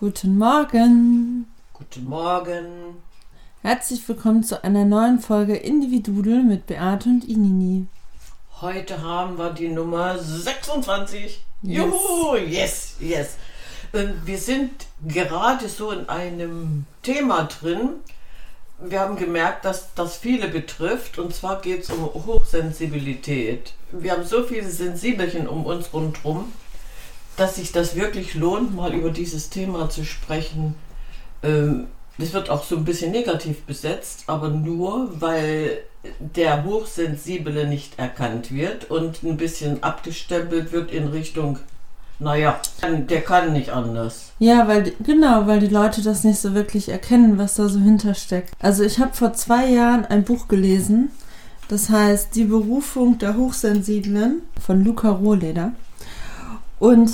Guten Morgen. Guten Morgen. Herzlich willkommen zu einer neuen Folge Individudel mit Beate und Inini. Heute haben wir die Nummer 26. Yes. Juhu, yes, yes. Ähm, Wir sind gerade so in einem Thema drin. Wir haben gemerkt, dass das viele betrifft. Und zwar geht es um Hochsensibilität. Wir haben so viele Sensibelchen um uns rundherum, dass sich das wirklich lohnt, mal über dieses Thema zu sprechen. Ähm, Das wird auch so ein bisschen negativ besetzt, aber nur, weil der Hochsensible nicht erkannt wird und ein bisschen abgestempelt wird in Richtung, naja, der kann nicht anders. Ja, weil genau, weil die Leute das nicht so wirklich erkennen, was da so hintersteckt. Also ich habe vor zwei Jahren ein Buch gelesen, das heißt Die Berufung der Hochsensiblen von Luca Rohleder. Und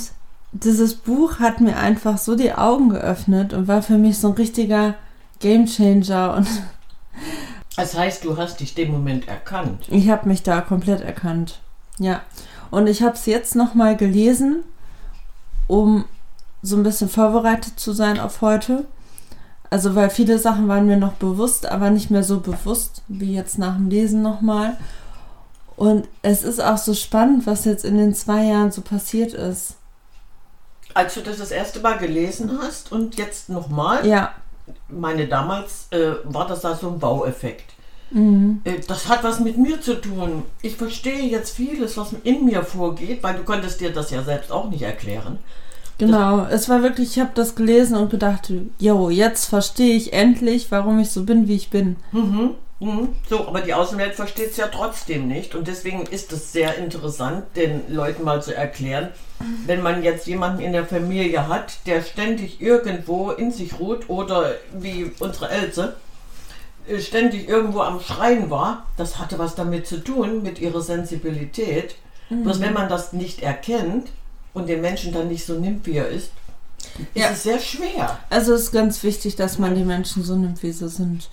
dieses Buch hat mir einfach so die Augen geöffnet und war für mich so ein richtiger Gamechanger und Das heißt, du hast dich dem Moment erkannt. Ich habe mich da komplett erkannt. Ja. Und ich habe es jetzt nochmal gelesen, um so ein bisschen vorbereitet zu sein auf heute. Also, weil viele Sachen waren mir noch bewusst, aber nicht mehr so bewusst wie jetzt nach dem Lesen nochmal. Und es ist auch so spannend, was jetzt in den zwei Jahren so passiert ist. Als du das das erste Mal gelesen hast und jetzt nochmal, Ja. meine damals äh, war das da so ein Baueffekt. Mhm. Äh, Das hat was mit mir zu tun. Ich verstehe jetzt vieles, was in mir vorgeht, weil du konntest dir das ja selbst auch nicht erklären. Genau. Es war wirklich, ich habe das gelesen und gedacht, jo, jetzt verstehe ich endlich, warum ich so bin, wie ich bin. Mhm. Mhm. So, aber die Außenwelt versteht es ja trotzdem nicht. Und deswegen ist es sehr interessant, den Leuten mal zu erklären, wenn man jetzt jemanden in der Familie hat, der ständig irgendwo in sich ruht oder wie unsere Else äh, ständig irgendwo am Schreien war, das hatte was damit zu tun, mit ihrer Sensibilität. Bloß wenn man das nicht erkennt und den Menschen dann nicht so nimmt, wie er ist, ist Ja. es sehr schwer. Also es ist ganz wichtig, dass man die Menschen so nimmt, wie sie sind.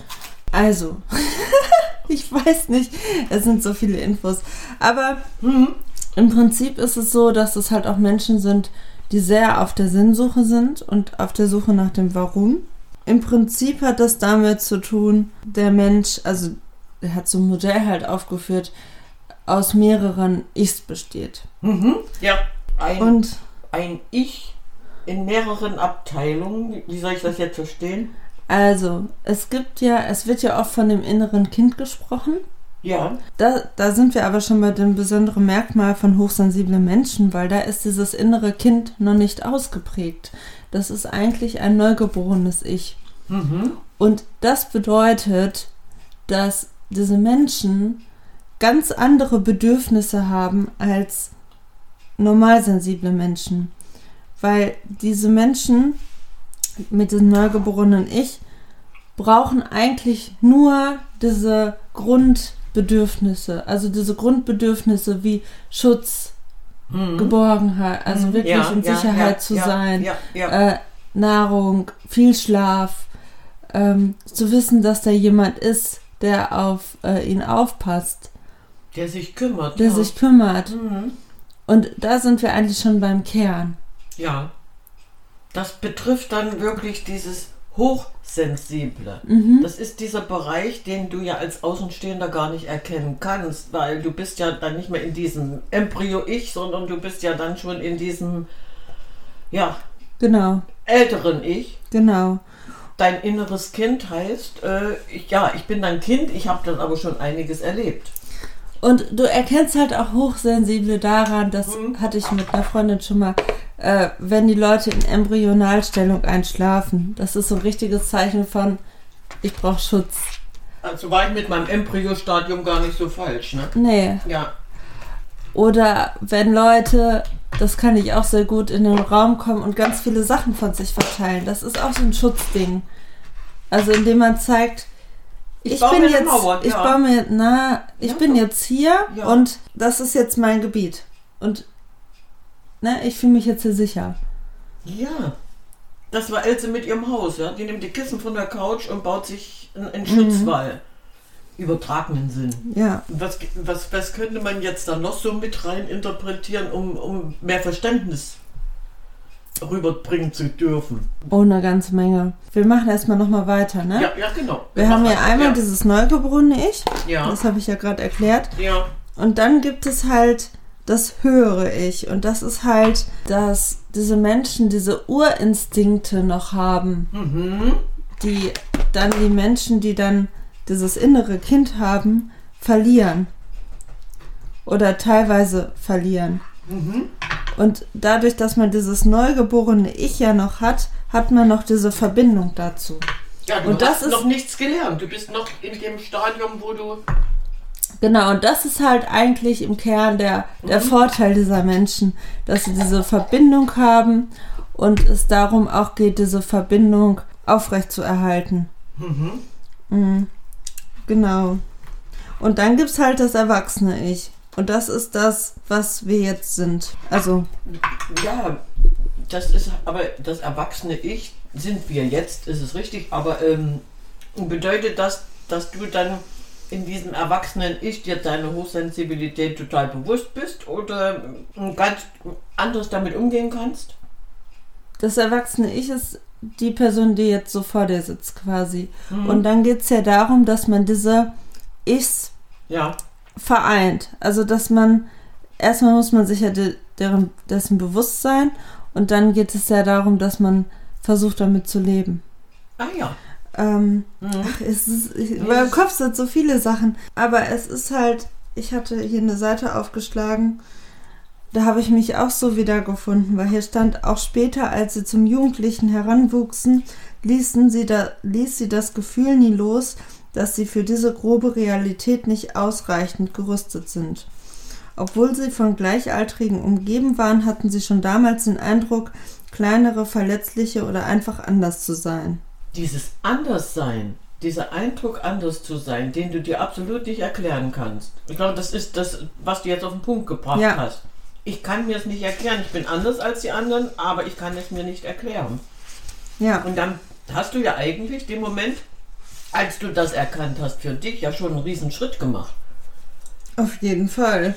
Also, ich weiß nicht, es sind so viele Infos. Aber Mhm. Im Prinzip ist es so, dass es halt auch Menschen sind, die sehr auf der Sinnsuche sind und auf der Suche nach dem Warum. Im Prinzip hat das damit zu tun, der Mensch, also er hat so ein Modell halt aufgeführt, aus mehreren Ichs besteht. Mhm. Ja. Ein, Und ein Ich in mehreren Abteilungen. Wie soll ich das jetzt verstehen? also, es gibt ja, es wird ja oft von dem inneren Kind gesprochen. Ja. Da, da sind wir aber schon bei dem besonderen Merkmal von hochsensiblen Menschen, weil da ist dieses innere Kind noch nicht ausgeprägt. Das ist eigentlich ein neugeborenes Ich. Mhm. Und das bedeutet, dass diese Menschen ganz andere Bedürfnisse haben als normalsensible Menschen. Weil diese Menschen mit diesem neugeborenen Ich brauchen eigentlich nur diese Grundbedürfnisse. Also diese Grundbedürfnisse wie Schutz, Mhm. Geborgenheit, also Mhm. wirklich Ja, in ja, Sicherheit ja, zu sein äh, Nahrung, viel Schlaf, ähm, zu wissen, dass da jemand ist, der auf äh, ihn aufpasst, Der sich kümmert. der sich kümmert. Mhm. Und da sind wir eigentlich schon beim Kern. Ja. Das betrifft dann wirklich dieses Hochsensible. Mhm. Das ist dieser Bereich, den du ja als Außenstehender gar nicht erkennen kannst, weil du bist ja dann nicht mehr in diesem Embryo-Ich, sondern du bist ja dann schon in diesem, ja, Genau, älteren Ich. genau. Dein inneres Kind heißt, äh, ich, ja, ich bin dein Kind, ich habe dann aber schon einiges erlebt. Und du erkennst halt auch Hochsensible daran, das Mhm. hatte ich mit einer Freundin schon mal, äh, wenn die Leute in Embryonalstellung einschlafen. Das ist so ein richtiges Zeichen von, ich brauche Schutz. Also war ich mit meinem Embryo-Stadium gar nicht so falsch, ne? Nee, Ja. Oder wenn Leute, das kann ich auch sehr gut, in den Raum kommen und ganz viele Sachen von sich verteilen. Das ist auch so ein Schutzding. Also indem man zeigt, Ich ich, bin jetzt, Mauer, ich ja. baue mir, na, ich Ja, bin doch. jetzt hier Ja. und das ist jetzt mein Gebiet. Und ne, ich fühle mich jetzt hier sicher. Ja. Das war Else mit ihrem Haus, ja. Die nimmt die Kissen von der Couch und baut sich einen, einen Schutzwall. Übertragenen Sinn. Ja. Was, was, was könnte man jetzt da noch so mit rein interpretieren, um, um mehr Verständnis rüberbringen zu dürfen. Oh, eine ganze Menge. Wir machen erstmal nochmal weiter, ne? Ja, ja, genau. Wir haben ja einmal ja. dieses neugeborene Ich, Ja, das habe ich ja gerade erklärt. ja. Und dann gibt es halt das höhere Ich. Und das ist halt, dass diese Menschen diese Urinstinkte noch haben, Mhm. die dann die Menschen, die dann dieses innere Kind haben, verlieren. Oder teilweise verlieren. Mhm. Und dadurch, dass man dieses neugeborene Ich ja noch hat, hat man noch diese Verbindung dazu. Ja, du Und das hast ist- noch nichts gelernt. Du bist noch in dem Stadium, wo du. Genau, und das ist halt eigentlich im Kern der, der Vorteil dieser Menschen, dass sie diese Verbindung haben und es darum auch geht, diese Verbindung aufrechtzuerhalten. Mhm. Mhm. Genau. Und dann gibt es halt das erwachsene Ich. Und das ist das, was wir jetzt sind. Also, Ja, das ist aber das erwachsene Ich sind wir jetzt, ist es richtig, aber ähm, bedeutet das, dass du dann in diesem erwachsenen Ich dir deine Hochsensibilität total bewusst bist oder ganz anders damit umgehen kannst? das erwachsene Ich ist die Person, die jetzt so vor dir sitzt quasi. Und dann geht es ja darum, dass man diese Ichs Ja, vereint. Also, dass man, erstmal muss man sich ja de, deren, dessen bewusst sein und dann geht es ja darum, dass man versucht, damit zu leben. ah ja. Ähm, Mhm. ach, es ist, ich, in meinem Kopf sind so viele Sachen, aber es ist halt, ich hatte hier eine Seite aufgeschlagen, da habe ich mich auch so wiedergefunden, weil hier stand, auch später, als sie zum Jugendlichen heranwuchsen, ließen sie da, ließ sie das Gefühl nie los, dass sie für diese grobe Realität nicht ausreichend gerüstet sind. Obwohl sie von Gleichaltrigen umgeben waren, hatten sie schon damals den Eindruck, kleinere, verletzliche oder einfach anders zu sein. Dieses Anderssein, dieser Eindruck, anders zu sein, den du dir absolut nicht erklären kannst. Ich glaube, das ist das, was du jetzt auf den Punkt gebracht Ja. hast. Ich kann mir es nicht erklären. Ich bin anders als die anderen, aber ich kann es mir nicht erklären. Ja. Und dann hast du ja eigentlich den Moment, als du das erkannt hast, für dich ja schon einen riesen Schritt gemacht. Auf jeden Fall.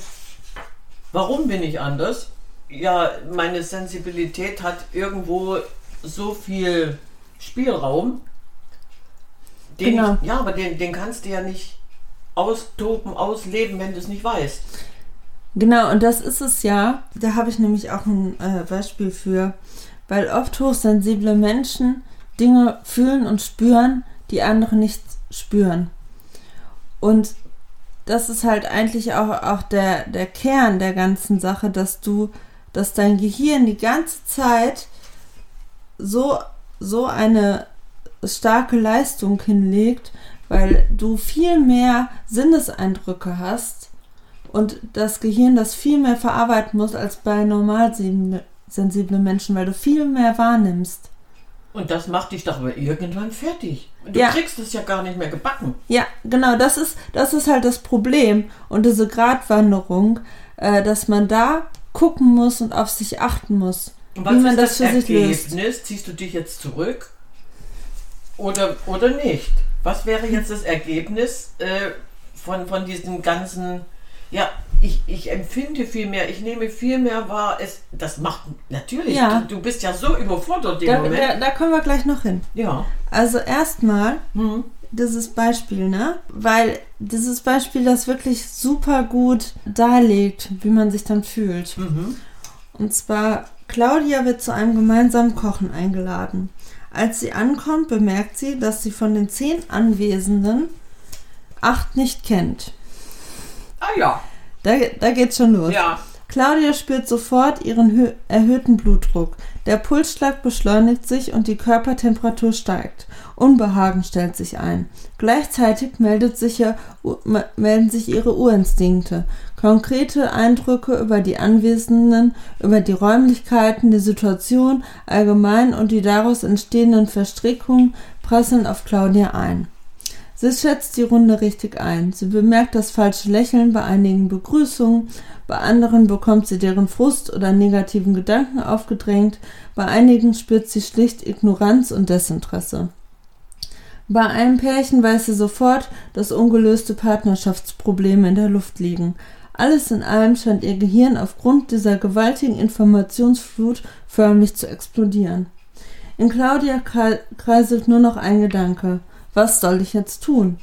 Warum bin ich anders? Ja, meine Sensibilität hat irgendwo so viel Spielraum. Den Genau. ich, ja, aber den, den kannst du ja nicht austoben, ausleben, wenn du es nicht weißt. Genau, und das ist es ja. Da habe ich nämlich auch ein äh, Beispiel für. Weil oft hochsensible Menschen Dinge fühlen und spüren, die andere nicht spüren. Und das ist halt eigentlich auch, auch der, der Kern der ganzen Sache, dass du, dass dein Gehirn die ganze Zeit so, so eine starke Leistung hinlegt, weil du viel mehr Sinneseindrücke hast und das Gehirn das viel mehr verarbeiten muss als bei normal sen- sensiblen Menschen, weil du viel mehr wahrnimmst. Und das macht dich doch aber irgendwann fertig. Du Ja. kriegst es ja gar nicht mehr gebacken. Ja, genau, das ist, das ist halt das Problem und diese Gratwanderung, äh, dass man da gucken muss und auf sich achten muss, Und wie was man ist das das, für sich löst. Ergebnis? Ziehst du dich jetzt zurück? Oder, oder nicht? Was wäre jetzt das Ergebnis äh, von, von diesem ganzen. Ja, ich, ich empfinde viel mehr, ich nehme viel mehr wahr. Es, das macht natürlich, Ja. du, du bist ja so überfordert im Da, Moment. da, da kommen wir gleich noch hin. ja. Also erstmal Hm. dieses Beispiel, ne? Weil dieses Beispiel das wirklich super gut darlegt, wie man sich dann fühlt. Mhm. Und zwar, Claudia wird zu einem gemeinsamen Kochen eingeladen. Als sie ankommt, bemerkt sie, dass sie von den zehn Anwesenden acht nicht kennt. Ah ja, Da, da geht's schon los. ja. Claudia spürt sofort ihren hö- erhöhten Blutdruck. Der Pulsschlag beschleunigt sich und die Körpertemperatur steigt. Unbehagen stellt sich ein. Gleichzeitig meldet sich ihr, melden sich ihre Urinstinkte. Konkrete Eindrücke über die Anwesenden, über die Räumlichkeiten, die Situation allgemein und die daraus entstehenden Verstrickungen prasseln auf Claudia ein. Sie schätzt die Runde richtig ein. Sie bemerkt das falsche Lächeln bei einigen Begrüßungen, bei anderen bekommt sie deren Frust oder negativen Gedanken aufgedrängt, bei einigen spürt sie schlicht Ignoranz und Desinteresse. Bei einem Pärchen weiß sie sofort, dass ungelöste Partnerschaftsprobleme in der Luft liegen. Alles in allem scheint ihr Gehirn aufgrund dieser gewaltigen Informationsflut förmlich zu explodieren. In Claudia kreiselt nur noch ein Gedanke. Was soll ich jetzt tun?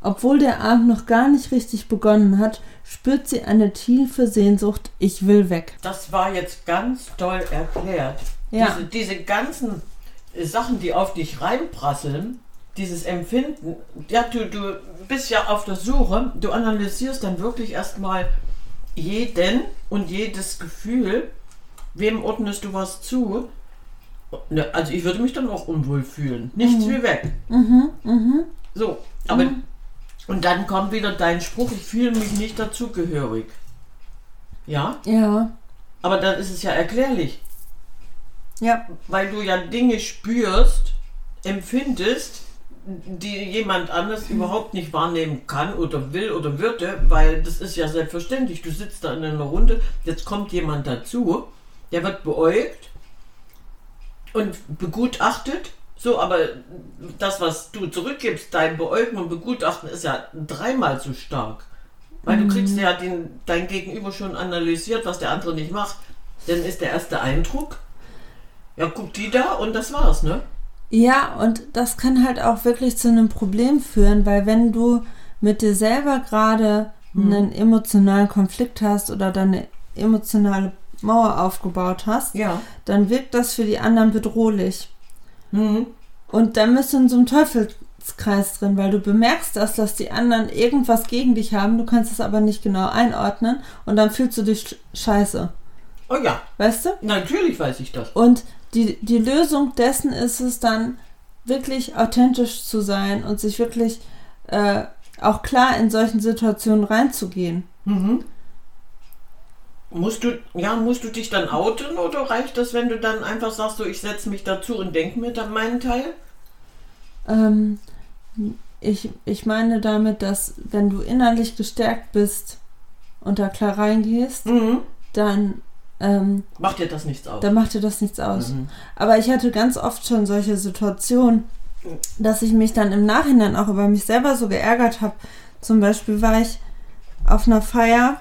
Obwohl der Abend noch gar nicht richtig begonnen hat, spürt sie eine tiefe Sehnsucht, ich will weg. Das war jetzt ganz toll erklärt. Ja. Diese, diese ganzen Sachen, die auf dich reinprasseln, dieses Empfinden, ja, du, du bist ja auf der Suche, du analysierst dann wirklich erstmal jeden und jedes Gefühl, wem ordnest du was zu. Ne, Also ich würde mich dann auch unwohl fühlen. Nichts wie weg. Mhm, mhm. So, aber und dann kommt wieder dein Spruch, ich fühle mich nicht dazugehörig. Ja, Ja, aber dann ist es ja erklärlich, ja, weil du ja Dinge spürst, empfindest, die jemand anders überhaupt nicht wahrnehmen kann oder will oder würde, weil das ist ja selbstverständlich. Du sitzt da in einer Runde, jetzt kommt jemand dazu, der wird beäugt und begutachtet. So, aber das, was du zurückgibst, dein Beäugen und Begutachten, ist ja dreimal so stark. Weil du kriegst ja den, dein Gegenüber schon analysiert, was der andere nicht macht. Dann ist der erste Eindruck, ja, guck die da und das war's, ne? Ja, und das kann halt auch wirklich zu einem Problem führen, weil wenn du mit dir selber gerade einen emotionalen Konflikt hast oder deine emotionale Mauer aufgebaut hast, Ja. dann wirkt das für die anderen bedrohlich. Mhm. Und dann bist du in so einem Teufelskreis drin, weil du bemerkst das, dass die anderen irgendwas gegen dich haben, du kannst es aber nicht genau einordnen und dann fühlst du dich sch- scheiße. Oh ja, Weißt du? natürlich weiß ich das. Und die, die Lösung dessen ist es dann, wirklich authentisch zu sein und sich wirklich äh, auch klar in solchen Situationen reinzugehen. Mhm. Musst du, ja, musst du dich dann outen oder reicht das, wenn du dann einfach sagst, so, ich setze mich dazu und denke mir dann meinen Teil? Ähm, ich, ich meine damit, dass wenn du innerlich gestärkt bist und da klar reingehst, Mhm. dann, ähm, Macht dir das nichts aus? dann macht dir das nichts aus. Mhm. Aber ich hatte ganz oft schon solche Situationen, dass ich mich dann im Nachhinein auch über mich selber so geärgert habe. Zum Beispiel war ich auf einer Feier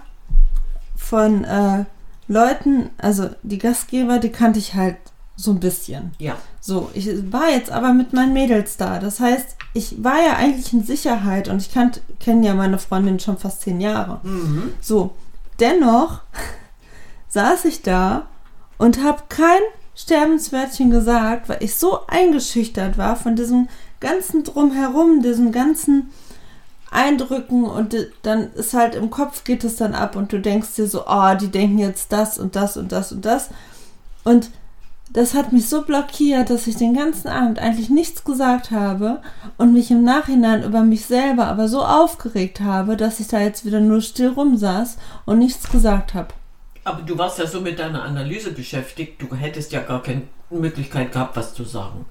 von äh, Leuten, also die Gastgeber, die kannte ich halt so ein bisschen. Ja. So, ich war jetzt aber mit meinen Mädels da. Das heißt, ich war ja eigentlich in Sicherheit und ich kenne ja meine Freundin schon fast zehn Jahre. Mhm. So, dennoch saß ich da und habe kein Sterbenswörtchen gesagt, weil ich so eingeschüchtert war von diesem ganzen Drumherum, diesen ganzen Eindrücken und dann ist halt im Kopf geht es dann ab und du denkst dir so, oh, die denken jetzt das und das und das und das. Und das hat mich so blockiert, dass ich den ganzen Abend eigentlich nichts gesagt habe und mich im Nachhinein über mich selber aber so aufgeregt habe, dass ich da jetzt wieder nur still rumsaß und nichts gesagt habe. Aber du warst ja so mit deiner Analyse beschäftigt, du hättest ja gar keine Möglichkeit gehabt, was zu sagen.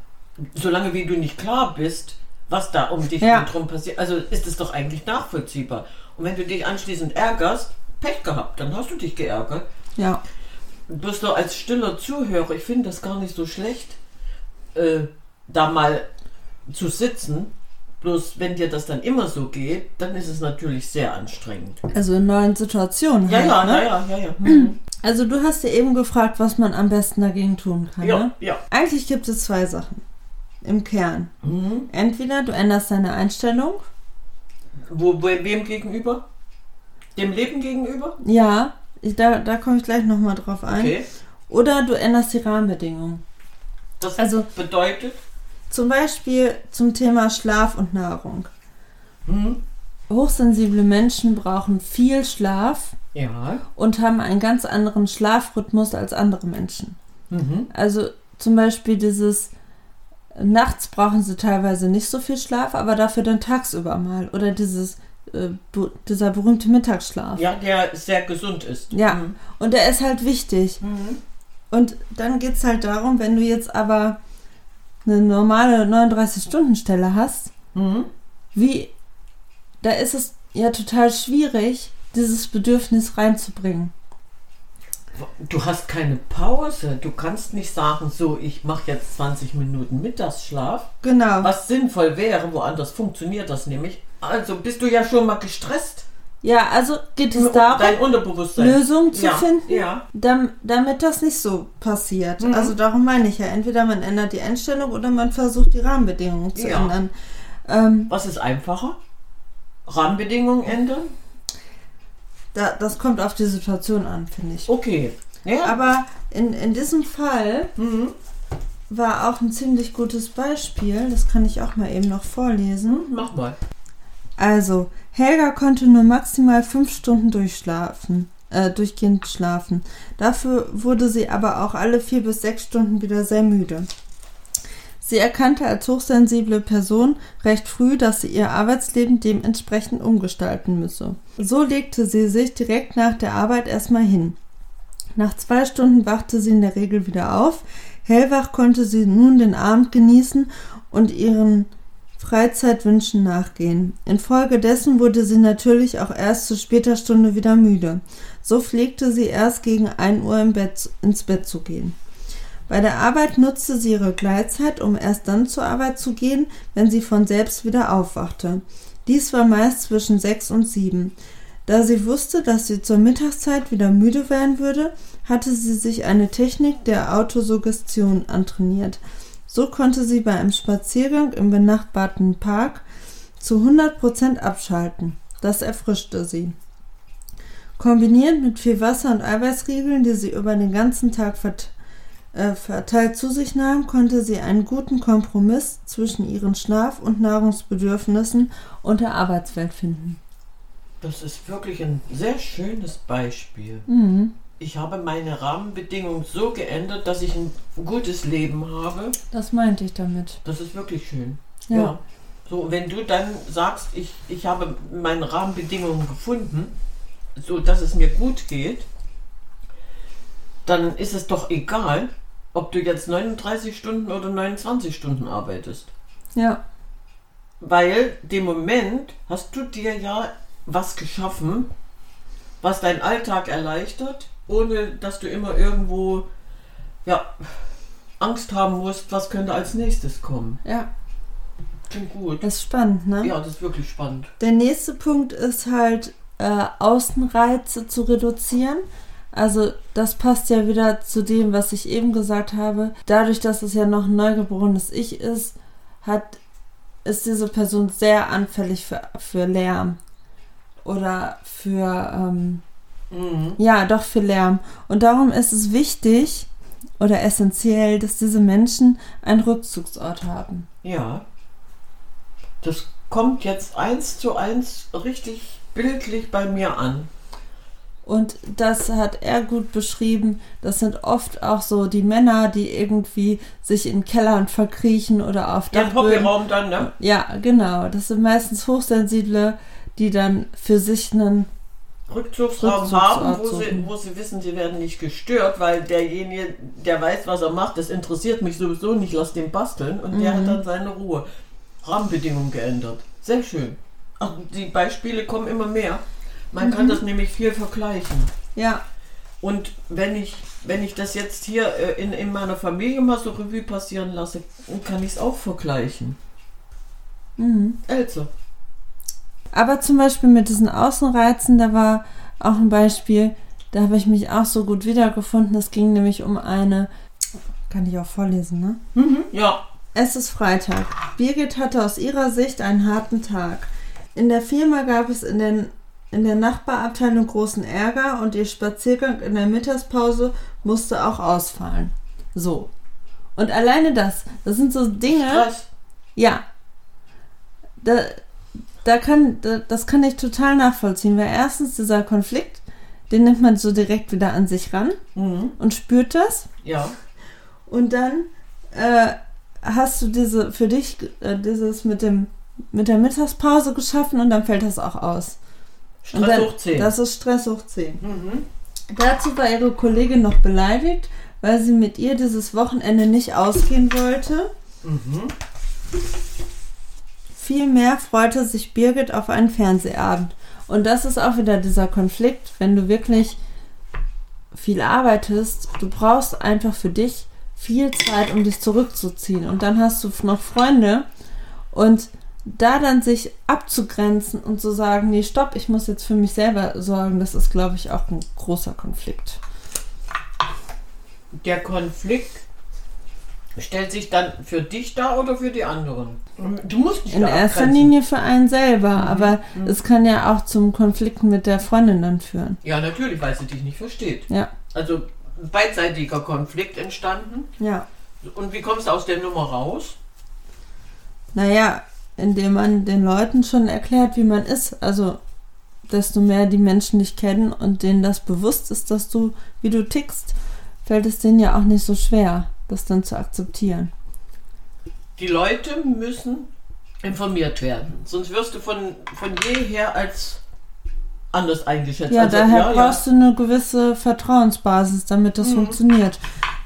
Solange wie du nicht klar bist, was da um dich Ja. drum passiert, also ist es doch eigentlich nachvollziehbar. Und wenn du dich anschließend ärgerst, Pech gehabt, dann hast du dich geärgert. Ja. Bloß so als stiller Zuhörer, ich finde das gar nicht so schlecht, äh, da mal zu sitzen. Bloß wenn dir das dann immer so geht, dann ist es natürlich sehr anstrengend. Also in neuen Situationen. Ja, halt, ja, ne? ja, ja, ja, ja. Mhm. Also du hast ja eben gefragt, was man am besten dagegen tun kann. Ja, Ne? ja. Eigentlich gibt es zwei Sachen im Kern. Mhm. Entweder du änderst deine Einstellung. Wo, wo, wem gegenüber? Dem Leben gegenüber? Ja, ich, da, da komme ich gleich nochmal drauf ein. Okay. Oder du änderst die Rahmenbedingungen. Das Also- bedeutet, Zum Beispiel zum Thema Schlaf und Nahrung. mhm. Hochsensible Menschen brauchen viel Schlaf ja, und haben einen ganz anderen Schlafrhythmus als andere Menschen. mhm. Also zum Beispiel dieses Nachts brauchen sie teilweise nicht so viel Schlaf, aber dafür dann tagsüber mal. Oder dieses, äh, dieser berühmte Mittagsschlaf. ja, der sehr gesund ist. Ja. Mhm. Und der ist halt wichtig. Mhm. Und dann geht es halt darum, wenn du jetzt aber eine normale 39-Stunden-Stelle hast, Mhm. wie, da ist es ja total schwierig, dieses Bedürfnis reinzubringen. Du hast keine Pause. Du kannst nicht sagen, so, ich mache jetzt 20 Minuten Mittagsschlaf. Genau. Was sinnvoll wäre, woanders funktioniert das nämlich. Also bist du ja schon mal gestresst. Ja, also geht es darum. Lösungen zu ja. finden, Ja. dam- damit das nicht so passiert. Mhm. Also darum meine ich ja, entweder man ändert die Einstellung oder man versucht die Rahmenbedingungen zu Ja. ändern. Ähm, Was ist einfacher? Rahmenbedingungen ändern? da, das kommt auf die Situation an, finde ich. Okay. Ja. Aber in, in diesem Fall mhm. war auch ein ziemlich gutes Beispiel, das kann ich auch mal eben noch vorlesen. Mach mal. Also, Helga konnte nur maximal fünf Stunden durchschlafen, äh, durchgehend schlafen. Dafür wurde sie aber auch alle vier bis sechs Stunden wieder sehr müde. Sie erkannte als hochsensible Person recht früh, dass sie ihr Arbeitsleben dementsprechend umgestalten müsse. So legte sie sich direkt nach der Arbeit erstmal hin. Nach zwei Stunden wachte sie in der Regel wieder auf. Hellwach konnte sie nun den Abend genießen und ihren Freizeitwünschen nachgehen. Infolgedessen wurde sie natürlich auch erst zu später Stunde wieder müde. So pflegte sie erst gegen 1 Uhr im Bett, ins Bett zu gehen. Bei der Arbeit nutzte sie ihre Gleitzeit, um erst dann zur Arbeit zu gehen, wenn sie von selbst wieder aufwachte. Dies war meist zwischen 6 und 7. Da sie wusste, dass sie zur Mittagszeit wieder müde werden würde, hatte sie sich eine Technik der Autosuggestion antrainiert. So konnte sie bei einem Spaziergang im benachbarten Park zu 100% abschalten. Das erfrischte sie. Kombiniert mit viel Wasser und Eiweißriegeln, die sie über den ganzen Tag vert äh, verteilt zu sich nahm, konnte sie einen guten Kompromiss zwischen ihren Schlaf- und Nahrungsbedürfnissen und der Arbeitswelt finden. Das ist wirklich ein sehr schönes Beispiel. Mhm. Ich habe meine Rahmenbedingungen so geändert, dass ich ein gutes Leben habe. Das meinte ich damit. Das ist wirklich schön. Ja. So, wenn du dann sagst, ich, ich habe meine Rahmenbedingungen gefunden, so dass es mir gut geht, dann ist es doch egal, ob du jetzt 39 Stunden oder 29 Stunden arbeitest. Ja, Weil dem Moment hast du dir ja was geschaffen, was deinen Alltag erleichtert, ohne dass du immer irgendwo ja, Angst haben musst, was könnte als nächstes kommen. ja. Klingt gut. Das ist spannend, ne? Ja, das ist wirklich spannend. Der nächste Punkt ist halt, äh, Außenreize zu reduzieren. Also das passt ja wieder zu dem, was ich eben gesagt habe. Dadurch, dass es ja noch ein neugeborenes Ich ist, hat, ist diese Person sehr anfällig für, für Lärm. Oder für, ähm, Mhm. ja, doch für Lärm. Und darum ist es wichtig oder essentiell, dass diese Menschen einen Rückzugsort haben. Ja. Das kommt jetzt eins zu eins richtig bildlich bei mir an. Und das hat er gut beschrieben. Das sind oft auch so die Männer, die irgendwie sich in Kellern verkriechen oder auf Ja, Dachböden. Hobbyraum dann, ne? Ja, genau. Das sind meistens Hochsensible, die dann für sich einen Rückzugsraum haben, wo sie, wo sie wissen, sie werden nicht gestört, weil derjenige, der weiß, was er macht, das interessiert mich sowieso nicht, lass den basteln und der Mhm. hat dann seine Ruhe. Rahmenbedingungen geändert. Sehr schön. Ach, die Beispiele kommen immer mehr. Man kann Mhm. das nämlich viel vergleichen. Ja, Und wenn ich, wenn ich das jetzt hier äh, in, in meiner Familie mal so Revue passieren lasse, kann ich es auch vergleichen. mhm. Also, Aber zum Beispiel mit diesen Außenreizen, da war auch ein Beispiel, da habe ich mich auch so gut wiedergefunden. Es ging nämlich um eine, kann ich auch vorlesen, ne? mhm. ja, Es ist Freitag. Birgit hatte aus ihrer Sicht einen harten Tag. In der Firma gab es in, den, in der Nachbarabteilung großen Ärger und ihr Spaziergang in der Mittagspause musste auch ausfallen. So. Und alleine das, das sind so Dinge, Stress. ja. Da, da kann, da, das kann ich total nachvollziehen, weil erstens dieser Konflikt, den nimmt man so direkt wieder an sich ran Mhm. und spürt das. Ja, Und dann äh, hast du diese für dich äh, dieses mit dem mit der Mittagspause geschaffen und dann fällt das auch aus. Stress dann, hoch 10. Das ist Stress hoch 10. mhm. Dazu war ihre Kollegin noch beleidigt, weil sie mit ihr dieses Wochenende nicht ausgehen wollte. Mhm. Vielmehr freute sich Birgit auf einen Fernsehabend. Und das ist auch wieder dieser Konflikt, wenn du wirklich viel arbeitest, du brauchst einfach für dich viel Zeit, um dich zurückzuziehen. Und dann hast du noch Freunde und da dann sich abzugrenzen und zu sagen, nee, stopp, ich muss jetzt für mich selber sorgen, das ist, glaube ich, auch ein großer Konflikt. Der Konflikt stellt sich dann für dich dar oder für die anderen? Du musst nicht In da erster. Linie für einen selber, aber es kann ja auch zum Konflikt mit der Freundin dann führen. Ja, natürlich, weil sie dich nicht versteht. Ja, Also beidseitiger Konflikt entstanden. ja. Und wie kommst du aus der Nummer raus? Naja, indem man den Leuten schon erklärt, wie man ist. Also, desto mehr die Menschen dich kennen und denen das bewusst ist, dass du, wie du tickst, fällt es denen ja auch nicht so schwer, das dann zu akzeptieren. Die Leute müssen informiert werden. Sonst wirst du von, von jeher als anders eingeschätzt. Ja, Also, daher brauchst du eine gewisse Vertrauensbasis, damit das funktioniert.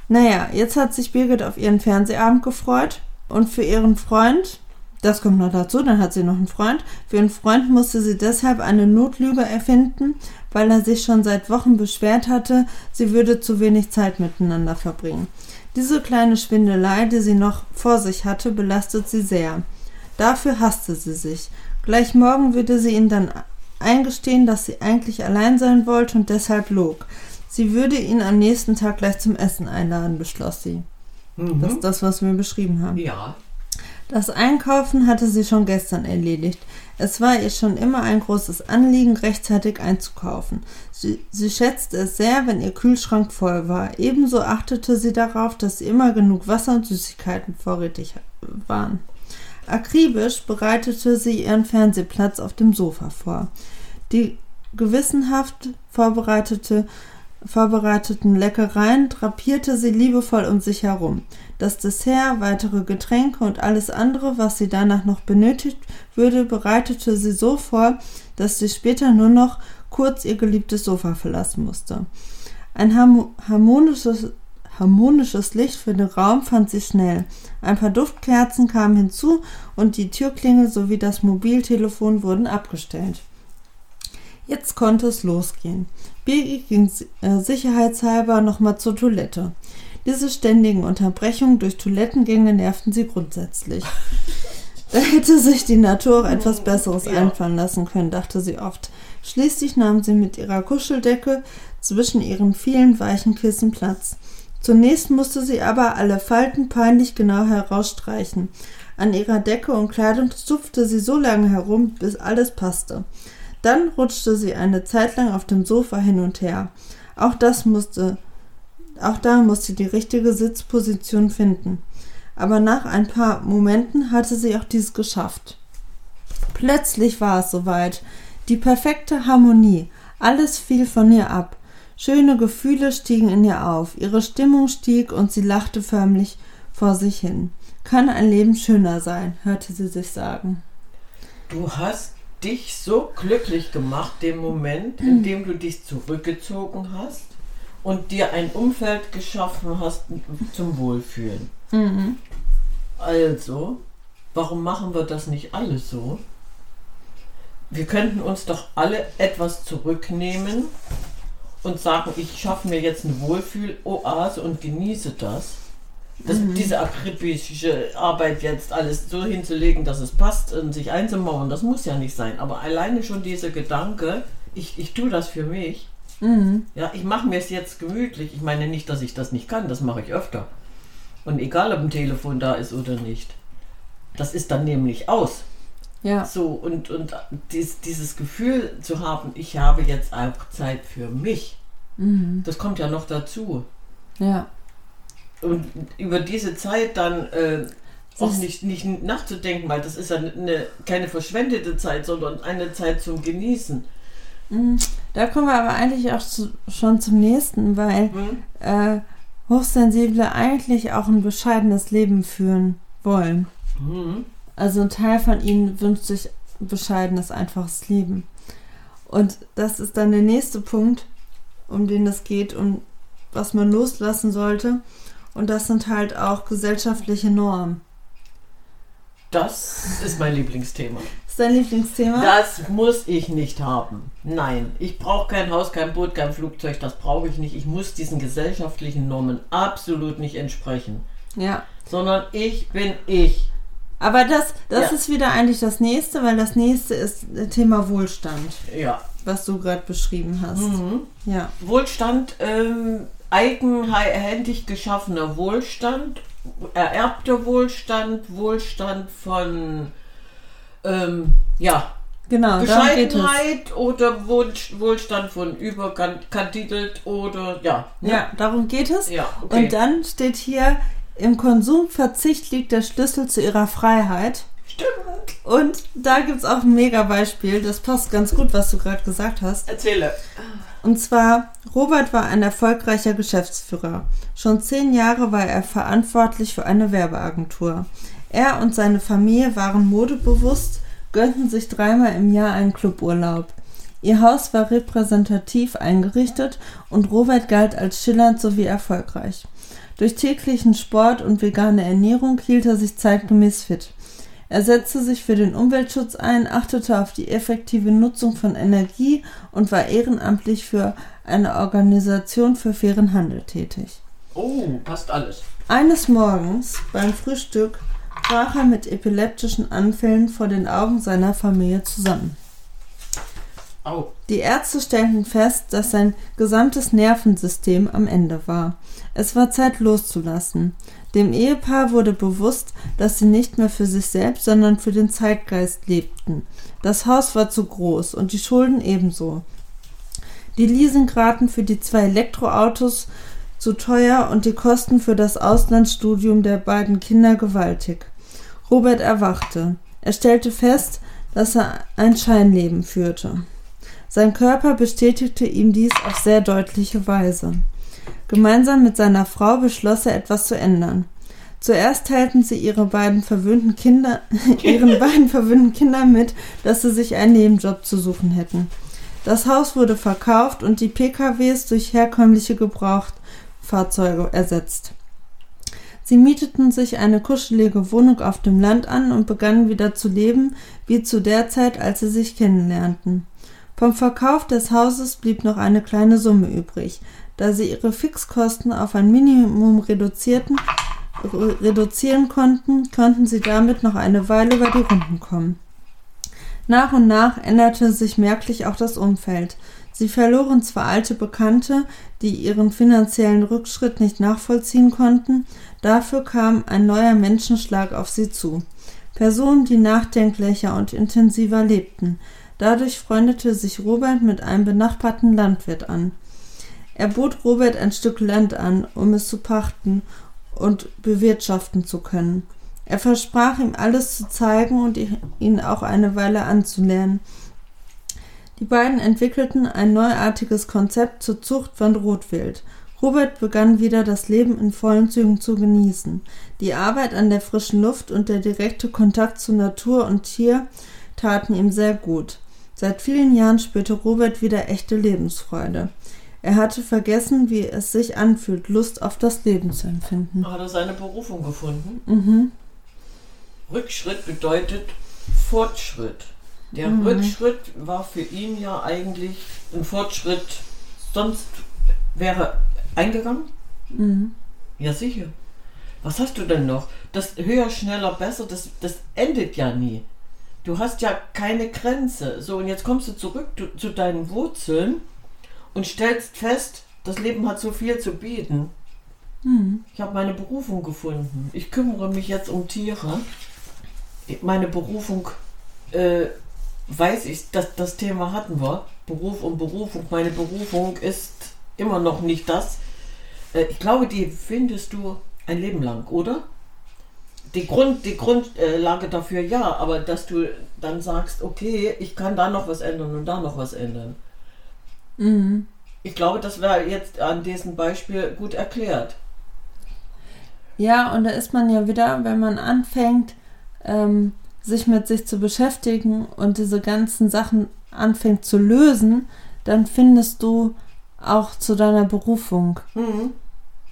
Naja, jetzt hat sich Birgit auf ihren Fernsehabend gefreut und für ihren Freund, das kommt noch dazu, dann hat sie noch einen Freund, für ihren Freund musste sie deshalb eine Notlüge erfinden, weil er sich schon seit Wochen beschwert hatte, sie würde zu wenig Zeit miteinander verbringen. Diese kleine Schwindelei, die sie noch vor sich hatte, belastet sie sehr. Dafür hasste sie sich. Gleich morgen würde sie ihn dann eingestehen, dass sie eigentlich allein sein wollte und deshalb log. Sie würde ihn am nächsten Tag gleich zum Essen einladen, beschloss sie. Mhm. Das ist das, was wir beschrieben haben. ja. Das Einkaufen hatte sie schon gestern erledigt. Es war ihr schon immer ein großes Anliegen, rechtzeitig einzukaufen. Sie, sie schätzte es sehr, wenn ihr Kühlschrank voll war. Ebenso achtete sie darauf, dass immer genug Wasser und Süßigkeiten vorrätig waren. Akribisch bereitete sie ihren Fernsehplatz auf dem Sofa vor. Die gewissenhaft vorbereitete vorbereiteten Leckereien drapierte sie liebevoll um sich herum. Das Dessert, weitere Getränke und alles andere, was sie danach noch benötigt würde, bereitete sie so vor, dass sie später nur noch kurz ihr geliebtes Sofa verlassen musste. Ein harmo- harmonisches, harmonisches Licht für den Raum fand sie schnell. Ein paar Duftkerzen kamen hinzu und die Türklingel sowie das Mobiltelefon wurden abgestellt. Jetzt konnte es losgehen. Birgit ging äh, sicherheitshalber nochmal zur Toilette. Diese ständigen Unterbrechungen durch Toilettengänge nervten sie grundsätzlich. Da hätte sich die Natur auch etwas Besseres Ja. einfallen lassen können, dachte sie oft. Schließlich nahm sie mit ihrer Kuscheldecke zwischen ihren vielen weichen Kissen Platz. Zunächst musste sie aber alle Falten peinlich genau herausstreichen. An ihrer Decke und Kleidung zupfte sie so lange herum, bis alles passte. Dann rutschte sie eine Zeit lang auf dem Sofa hin und her. Auch das musste, auch da musste sie die richtige Sitzposition finden. Aber nach ein paar Momenten hatte sie auch dies geschafft. Plötzlich war es soweit. Die perfekte Harmonie. Alles fiel von ihr ab. Schöne Gefühle stiegen in ihr auf. Ihre Stimmung stieg und sie lachte förmlich vor sich hin. Kann ein Leben schöner sein, hörte sie sich sagen. Du hast dich so glücklich gemacht, dem Moment, in dem du dich zurückgezogen hast und dir ein Umfeld geschaffen hast zum Wohlfühlen. Mhm. Also, warum machen wir das nicht alle so? Wir könnten uns doch alle etwas zurücknehmen und sagen, ich schaffe mir jetzt eine Wohlfühloase und genieße das. das Diese akribische Arbeit jetzt alles so hinzulegen, dass es passt und sich einzumauern, das muss ja nicht sein. Aber alleine schon dieser Gedanke, ich, ich tue das für mich. Mhm. Ja, ich mache mir es jetzt gemütlich. Ich meine nicht, dass ich das nicht kann, das mache ich öfter. Und egal, ob ein Telefon da ist oder nicht. Das ist dann nämlich aus. Ja. So, und, und dies, dieses Gefühl zu haben, ich habe jetzt auch Zeit für mich, Mhm. das kommt ja noch dazu. Ja. Und über diese Zeit dann äh, auch nicht, nicht nachzudenken, weil das ist ja eine, keine verschwendete Zeit, sondern eine Zeit zum Genießen. Mhm. Da kommen wir aber eigentlich auch zu, schon zum nächsten, weil Hm? äh, Hochsensible eigentlich auch ein bescheidenes Leben führen wollen. Hm. Also ein Teil von ihnen wünscht sich bescheidenes, einfaches Leben. Und das ist dann der nächste Punkt, um den es geht und was man loslassen sollte. Und das sind halt auch gesellschaftliche Normen. Das ist mein Lieblingsthema. Ist dein Lieblingsthema? Das muss ich nicht haben. Nein, ich brauche kein Haus, kein Boot, kein Flugzeug, das brauche ich nicht. Ich muss diesen gesellschaftlichen Normen absolut nicht entsprechen. Ja. Sondern ich bin ich. Aber das, das Ja. ist wieder eigentlich das nächste, weil das nächste ist äh, Thema Wohlstand, Ja. was du gerade beschrieben hast. Mhm. Ja. Wohlstand, ähm, eigenhändig geschaffener Wohlstand, ererbter Wohlstand, Wohlstand von ähm, ja, Genau. Bescheidenheit oder Wohl, Wohlstand von überkantitelt oder ja. ne? Ja, darum geht es. Ja, okay. Und dann steht hier, im Konsumverzicht liegt der Schlüssel zu ihrer Freiheit. Stimmt. Und da gibt es auch ein mega Beispiel, das passt ganz gut, was du gerade gesagt hast. Erzähle. Und zwar, Robert war ein erfolgreicher Geschäftsführer. Schon zehn Jahre war er verantwortlich für eine Werbeagentur. Er und seine Familie waren modebewusst, gönnten sich dreimal im Jahr einen Cluburlaub. Ihr Haus war repräsentativ eingerichtet und Robert galt als schillernd sowie erfolgreich. Durch täglichen Sport und vegane Ernährung hielt er sich zeitgemäß fit. Er setzte sich für den Umweltschutz ein, achtete auf die effektive Nutzung von Energie und war ehrenamtlich für eine Organisation für fairen Handel tätig. Oh, passt alles. Eines Morgens beim Frühstück brach er mit epileptischen Anfällen vor den Augen seiner Familie zusammen. Au. Die Ärzte stellten fest, dass sein gesamtes Nervensystem am Ende war. Es war Zeit loszulassen. Dem Ehepaar wurde bewusst, dass sie nicht mehr für sich selbst, sondern für den Zeitgeist lebten. Das Haus war zu groß und die Schulden ebenso. Die Leasingraten für die zwei Elektroautos zu teuer und die Kosten für das Auslandsstudium der beiden Kinder gewaltig. Robert erwachte. Er stellte fest, dass er ein Scheinleben führte. Sein Körper bestätigte ihm dies auf sehr deutliche Weise. Gemeinsam mit seiner Frau beschloss er etwas zu ändern. Zuerst teilten sie ihre beiden verwöhnten Kinder, ihren beiden verwöhnten Kindern mit, dass sie sich einen Nebenjob zu suchen hätten. Das Haus wurde verkauft und die PKWs durch herkömmliche Gebrauchtfahrzeuge ersetzt. Sie mieteten sich eine kuschelige Wohnung auf dem Land an und begannen wieder zu leben, wie zu der Zeit, als sie sich kennenlernten. Vom Verkauf des Hauses blieb noch eine kleine Summe übrig. Da sie ihre Fixkosten auf ein Minimum reduzierten, reduzieren konnten, konnten sie damit noch eine Weile über die Runden kommen. Nach und nach änderte sich merklich auch das Umfeld. Sie verloren zwar alte Bekannte, die ihren finanziellen Rückschritt nicht nachvollziehen konnten, dafür kam ein neuer Menschenschlag auf sie zu. Personen, die nachdenklicher und intensiver lebten. Dadurch freundete sich Robert mit einem benachbarten Landwirt an. Er bot Robert ein Stück Land an, um es zu pachten und bewirtschaften zu können. Er versprach ihm alles zu zeigen und ihn auch eine Weile anzulernen. Die beiden entwickelten ein neuartiges Konzept zur Zucht von Rotwild. Robert begann wieder das Leben in vollen Zügen zu genießen. Die Arbeit an der frischen Luft und der direkte Kontakt zu Natur und Tier taten ihm sehr gut. Seit vielen Jahren spürte Robert wieder echte Lebensfreude. Er hatte vergessen, wie es sich anfühlt, Lust auf das Leben zu empfinden. Hat er seine Berufung gefunden? Mhm. Rückschritt bedeutet Fortschritt. Der Mhm. Rückschritt war für ihn ja eigentlich ein Fortschritt, sonst wäre eingegangen? Mhm. Ja, sicher. Was hast du denn noch? Das höher, schneller, besser, das, das endet ja nie. Du hast ja keine Grenze. So, und jetzt kommst du zurück du, zu deinen Wurzeln und stellst fest, das Leben hat so viel zu bieten. Mhm. Ich habe meine Berufung gefunden. Ich kümmere mich jetzt um Tiere. Meine Berufung, äh, weiß ich, dass das Thema hatten wir. Beruf und Berufung. Meine Berufung ist immer noch nicht das. Äh, ich glaube, die findest du ein Leben lang, oder? Die, Grund, die Grundlage dafür ja, aber dass du dann sagst, okay, ich kann da noch was ändern und da noch was ändern. Mhm. Ich glaube, das wäre jetzt an diesem Beispiel gut erklärt. Ja, und da ist man ja wieder, wenn man anfängt, ähm, sich mit sich zu beschäftigen und diese ganzen Sachen anfängt zu lösen, dann findest du auch zu deiner Berufung. Mhm.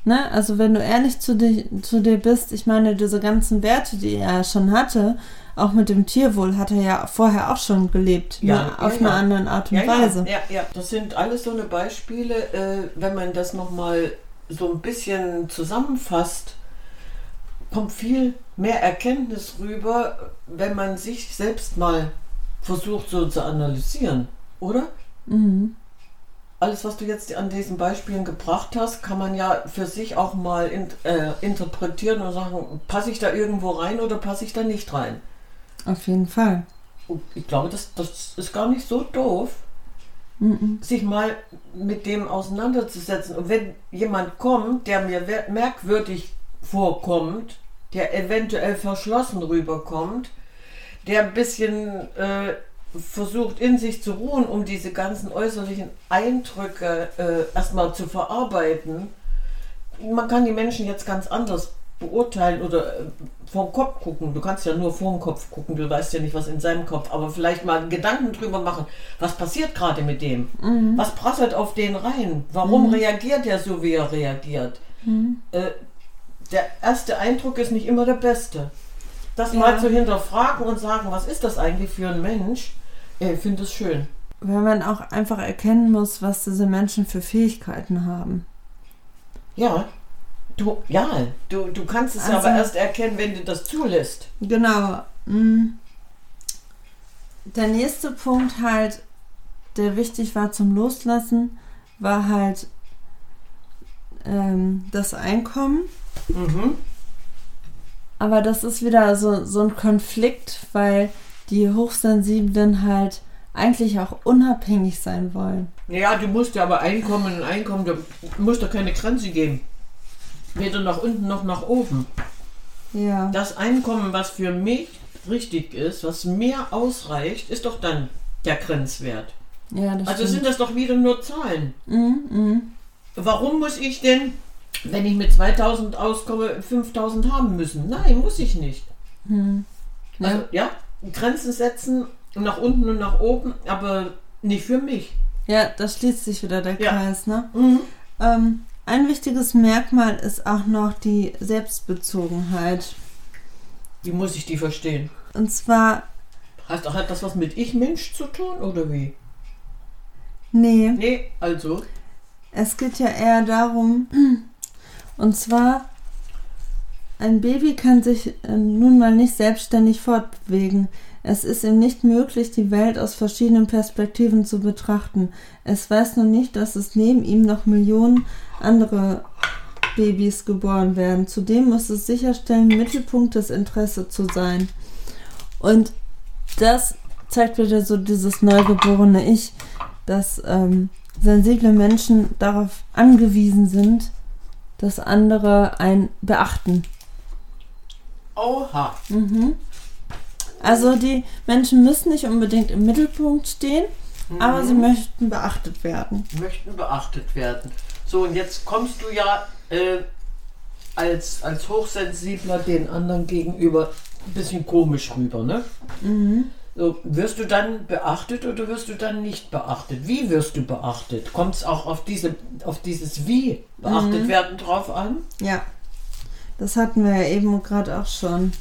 Ne? Also wenn du ehrlich zu dir, zu dir bist, ich meine, diese ganzen Werte, die er schon hatte, auch mit dem Tierwohl hat er ja vorher auch schon gelebt, Ja, nur auf ja, eine ja. andere Art und Weise. ja, ja, ja. Das sind alles so eine Beispiele, äh, wenn man das nochmal so ein bisschen zusammenfasst. kommt viel mehr Erkenntnis rüber, wenn man sich selbst mal versucht so zu analysieren, oder? Mhm. Alles, was du jetzt an diesen Beispielen gebracht hast, kann man ja für sich auch mal in, äh, interpretieren und sagen, passe ich da irgendwo rein oder passe ich da nicht rein? Auf jeden Fall. Ich glaube, das, das ist gar nicht so doof, Mhm. sich mal mit dem auseinanderzusetzen. Und wenn jemand kommt, der mir merkwürdig vorkommt, der eventuell verschlossen rüberkommt, der ein bisschen äh, versucht in sich zu ruhen, um diese ganzen äußerlichen Eindrücke äh, erstmal zu verarbeiten. Man kann die Menschen jetzt ganz anders beurteilen oder äh, vom Kopf gucken. Du kannst ja nur vorm Kopf gucken, du weißt ja nicht, was in seinem Kopf, aber vielleicht mal Gedanken drüber machen, was passiert gerade mit dem? Was prasselt auf den rein? Warum reagiert er so, wie er reagiert? Äh, der erste Eindruck ist nicht immer der beste. Das Ja. mal zu hinterfragen und sagen, was ist das eigentlich für ein Mensch? Ich finde es schön. Weil man auch einfach erkennen muss, was diese Menschen für Fähigkeiten haben. Ja, du, ja, du, du kannst es ja Also- aber erst erkennen, wenn du das zulässt. Genau. mm. Der nächste Punkt halt, der wichtig war zum Loslassen, war halt ähm, das Einkommen. Mhm. Aber das ist wieder so, so ein Konflikt, weil die Hochsensiblen halt eigentlich auch unabhängig sein wollen. Ja, du musst ja aber Einkommen und Einkommen, du musst doch keine Grenze geben. Weder nach unten noch nach oben. Ja. Das Einkommen, was für mich richtig ist, was mir ausreicht, ist doch dann der Grenzwert. Ja, das Also stimmt. sind das doch wieder nur Zahlen. Mhm, mhm. Warum muss ich denn, wenn ich mit 2000 auskomme, 5000 haben müssen? Nein, muss ich nicht. Mhm. Ja. Also, ja, Grenzen setzen nach unten und nach oben, aber nicht für mich. ja, da schließt sich wieder der Ja. Kreis, ne? Mhm. Ähm, ein wichtiges Merkmal ist auch noch die Selbstbezogenheit. Wie muss ich die verstehen? Und zwar, Heißt, hat das was mit Ich-Mensch zu tun oder wie? nee, Nee, also. es geht ja eher darum, und zwar, ein Baby kann sich äh, nun mal nicht selbstständig fortbewegen. Es ist ihm nicht möglich, die Welt aus verschiedenen Perspektiven zu betrachten. Es weiß noch nicht, dass es neben ihm noch Millionen andere Babys geboren werden. Zudem muss es sicherstellen, Mittelpunkt des Interesses zu sein. Und das zeigt wieder so dieses neugeborene Ich, dass ähm, sensible Menschen darauf angewiesen sind, dass andere einen beachten. Oha. Mhm. Also die Menschen müssen nicht unbedingt im Mittelpunkt stehen, aber sie möchten beachtet werden. möchten beachtet werden. So, und jetzt kommst du ja äh, als, als Hochsensibler den anderen gegenüber ein bisschen komisch rüber, ne? Mhm. So, wirst du dann beachtet oder wirst du dann nicht beachtet? Wie wirst du beachtet? Kommt es auch auf, diese, auf dieses Wie beachtet werden drauf an? Ja, das hatten wir ja eben gerade auch schon.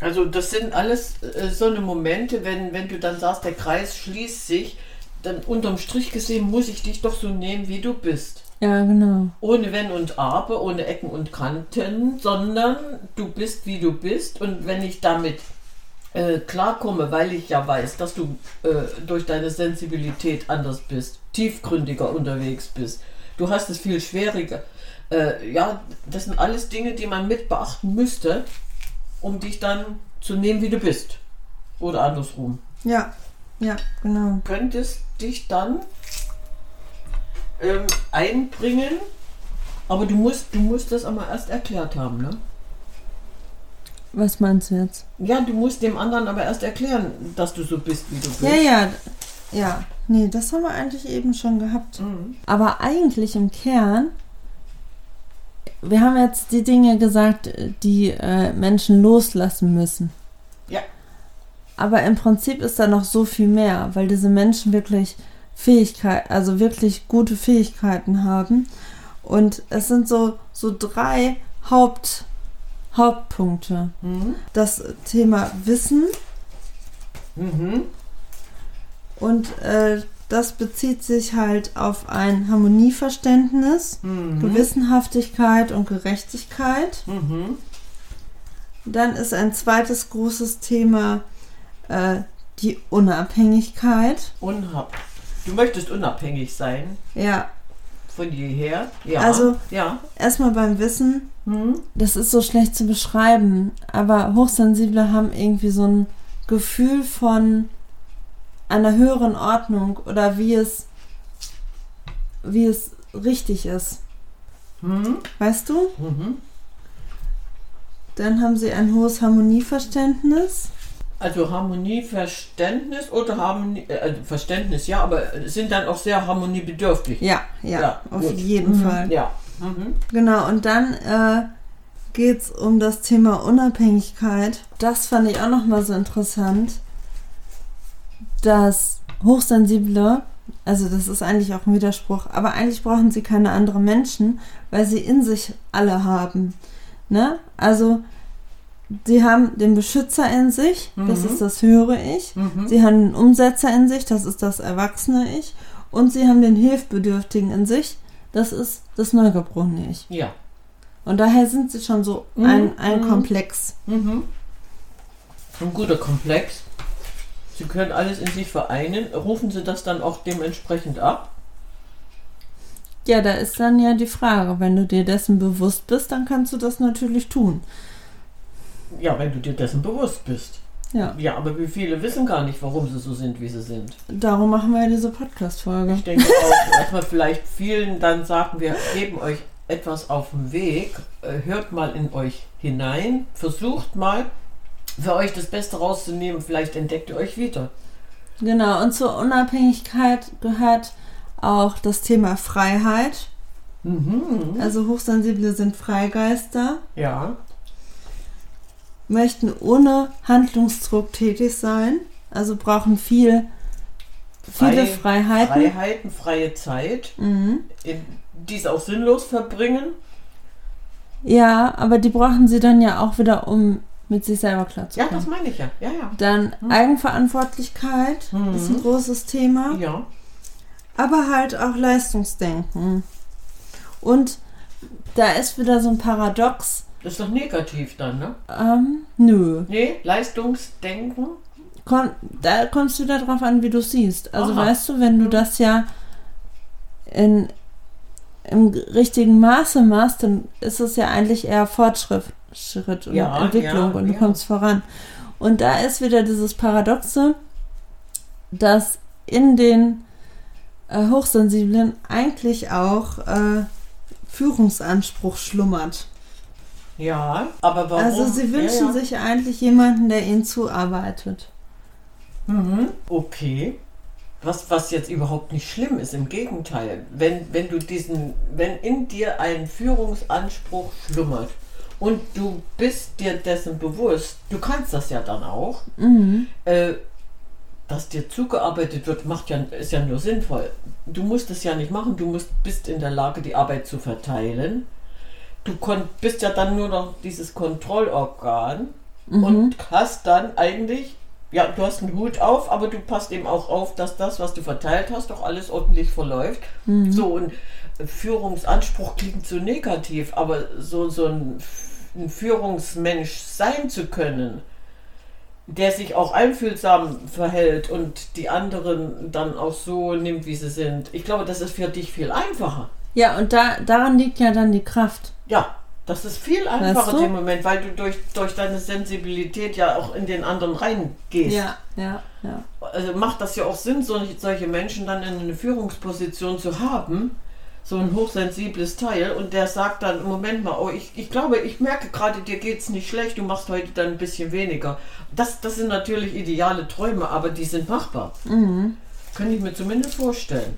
Also das sind alles äh, so eine Momente, wenn, wenn du dann sagst, der Kreis schließt sich, dann unterm Strich gesehen muss ich dich doch so nehmen, wie du bist. Ja, genau. Ohne Wenn und Aber, ohne Ecken und Kanten, sondern du bist, wie du bist. Und wenn ich damit äh, klarkomme, weil ich ja weiß, dass du äh, durch deine Sensibilität anders bist, tiefgründiger unterwegs bist, du hast es viel schwieriger. Äh, ja, das sind alles Dinge, die man mit beachten müsste, um dich dann zu nehmen, wie du bist. Oder andersrum. Ja, ja, genau. Könntest dich dann ähm, einbringen, aber du musst, du musst das aber erst erklärt haben, ne? Was meinst du jetzt? Ja, du musst dem anderen aber erst erklären, dass du so bist, wie du bist. Ja, ja, ja. Nee, das haben wir eigentlich eben schon gehabt. Mhm. Aber eigentlich im Kern, wir haben jetzt die Dinge gesagt, die äh, Menschen loslassen müssen. Ja. Aber im Prinzip ist da noch so viel mehr, weil diese Menschen wirklich Fähigkeit, also wirklich gute Fähigkeiten haben. Und es sind so, so drei Haupt, Hauptpunkte. Mhm. Das Thema Wissen Mhm. und äh, das bezieht sich halt auf ein Harmonieverständnis, Mhm. Gewissenhaftigkeit und Gerechtigkeit. Mhm. Dann ist ein zweites großes Thema äh, die Unabhängigkeit. Unhab. Du möchtest unabhängig sein Ja, von jeher. Ja. Also- ja. erstmal beim Wissen, Mhm. das ist so schlecht zu beschreiben, aber Hochsensible haben irgendwie so ein Gefühl von einer höheren Ordnung oder wie es, wie es richtig ist. Mhm. Weißt du? Mhm. Dann haben sie ein hohes Harmonieverständnis. Also Harmonie, Verständnis oder Harmonie, äh, Verständnis, ja, aber sind dann auch sehr harmoniebedürftig. Ja, ja, auf gut. jeden Mhm. Fall. Ja. Mhm. Genau, und dann äh, geht es um das Thema Unabhängigkeit. Das fand ich auch nochmal so interessant, dass Hochsensible, also das ist eigentlich auch ein Widerspruch, aber eigentlich brauchen sie keine anderen Menschen, weil sie in sich alle haben. Ne? Also sie haben den Beschützer in sich, das Mhm. ist das höhere Ich. Mhm. Sie haben den Umsetzer in sich, das ist das erwachsene Ich. Und sie haben den Hilfbedürftigen in sich, das ist das neugeborene Ich. Ja. Und daher sind sie schon so Mhm, ein, ein mhm. Komplex. Mhm. Ein guter Komplex. Sie können alles in sich vereinen. Rufen Sie das dann auch dementsprechend ab? Ja, da ist dann ja die Frage, wenn du dir dessen bewusst bist, dann kannst du das natürlich tun. Ja, wenn du dir dessen bewusst bist. Ja, Ja, aber wie viele wissen gar nicht, warum sie so sind, wie sie sind. darum machen wir ja diese Podcast-Folge. Ich denke auch, dass man vielleicht vielen dann sagen, wir geben euch etwas auf den Weg, äh, hört mal in euch hinein, versucht mal für euch das Beste rauszunehmen, vielleicht entdeckt ihr euch wieder. Genau, und zur Unabhängigkeit gehört auch das Thema Freiheit. Mhm. Also Hochsensible sind Freigeister, Ja. möchten ohne Handlungsdruck tätig sein, also brauchen viel, viele Frei- Freiheiten. Freiheiten, freie Zeit, Mhm. die es auch sinnlos verbringen. Ja, aber die brauchen sie dann ja auch wieder, um mit sich selber Ja, klarzukommen. das meine ich ja. Ja, ja. Dann Hm. Eigenverantwortlichkeit Mhm. ist ein großes Thema, Ja. aber halt auch Leistungsdenken. Und da ist wieder so ein Paradox. Das ist doch negativ dann, ne? Ähm, nö. Nee, Leistungsdenken. Komm, da kommst du wieder drauf an, wie du siehst. Also Aha. weißt du, wenn du Mhm. das ja in, im richtigen Maße machst, dann ist es ja eigentlich eher Fortschritt Schritt und Ja, Entwicklung ja, und du ja. kommst voran. Und da ist wieder dieses Paradoxe, dass in den äh, Hochsensiblen eigentlich auch äh, Führungsanspruch schlummert. Ja, aber warum? Also sie wünschen sich eigentlich jemanden, der ihnen zuarbeitet. Mhm. Okay. Was, was jetzt überhaupt nicht schlimm ist, im Gegenteil. Wenn, wenn du diesen, wenn in dir ein Führungsanspruch schlummert und du bist dir dessen bewusst, du kannst das ja dann auch, Mhm. äh, dass dir zugearbeitet wird, macht ja, ist ja nur sinnvoll. Du musst es ja nicht machen, du musst, bist in der Lage, die Arbeit zu verteilen. Du kon, bist ja dann nur noch dieses Kontrollorgan Mhm. und hast dann eigentlich, ja, du hast einen Hut auf, aber du passt eben auch auf, dass das, was du verteilt hast, doch alles ordentlich verläuft. Mhm. So, und Führungsanspruch klingt so negativ, aber so, so ein, ein Führungsmensch sein zu können, der sich auch einfühlsam verhält und die anderen dann auch so nimmt, wie sie sind. Ich glaube, das ist für dich viel einfacher. Ja, und da, daran liegt ja dann die Kraft. Ja, das ist viel einfacher du? im Moment, weil du durch, durch deine Sensibilität ja auch in den anderen reingehst. ja, ja. Also macht das ja auch Sinn, solche Menschen dann in eine Führungsposition zu haben, so ein hochsensibles Teil, und der sagt dann, Moment mal, oh, ich, ich glaube, ich merke gerade, dir geht's nicht schlecht, du machst heute dann ein bisschen weniger. Das, das sind natürlich ideale Träume, aber die sind machbar. Mhm. Kann ich mir zumindest vorstellen.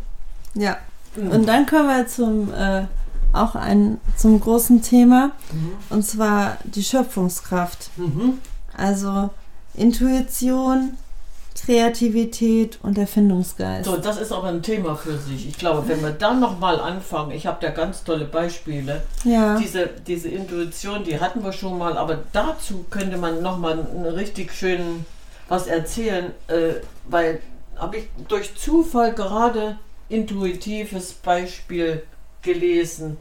Ja. Mhm. Und dann kommen wir zum äh, auch ein zum großen Thema Mhm. und zwar die Schöpfungskraft. Mhm. Also Intuition, Kreativität und Erfindungsgeist. So, das ist aber ein Thema für sich. Ich glaube, wenn wir dann nochmal anfangen, ich habe da ganz tolle Beispiele. Ja. Diese, diese Intuition, die hatten wir schon mal, aber dazu könnte man nochmal richtig schön was erzählen, äh, weil habe ich durch Zufall gerade intuitives Beispiel gelesen.